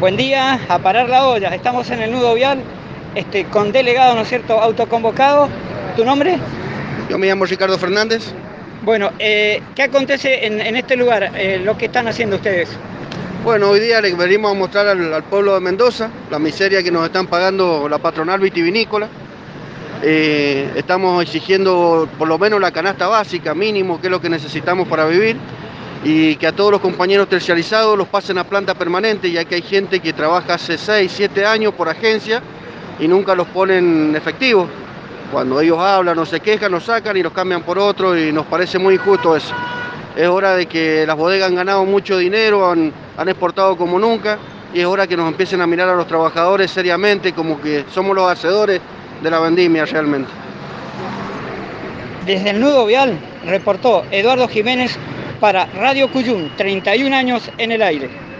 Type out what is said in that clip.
Buen día, a parar la olla. Estamos en el nudo vial este, con delegado, ¿no es cierto?, autoconvocado. ¿Tu nombre? Yo me llamo Ricardo Fernández. Bueno, eh, ¿qué acontece en, este lugar, eh, lo que están haciendo ustedes? Bueno, hoy día le venimos a mostrar al, pueblo de Mendoza la miseria que nos están pagando la patronal vitivinícola. Eh, estamos exigiendo por lo menos la canasta básica, mínimo, que es lo que necesitamos para vivir y que a todos los compañeros tercializados los pasen a planta permanente, ya que hay gente que trabaja hace 6, 7 años por agencia y nunca los ponen efectivos. Cuando ellos hablan o se quejan, los sacan y los cambian por otro y nos parece muy injusto eso. Es hora de que las bodegas han ganado mucho dinero, han, han exportado como nunca y es hora que nos empiecen a mirar a los trabajadores seriamente como que somos los hacedores de la vendimia realmente. Desde el nudo vial reportó Eduardo Jiménez para Radio Cuyún, 31 años en el aire.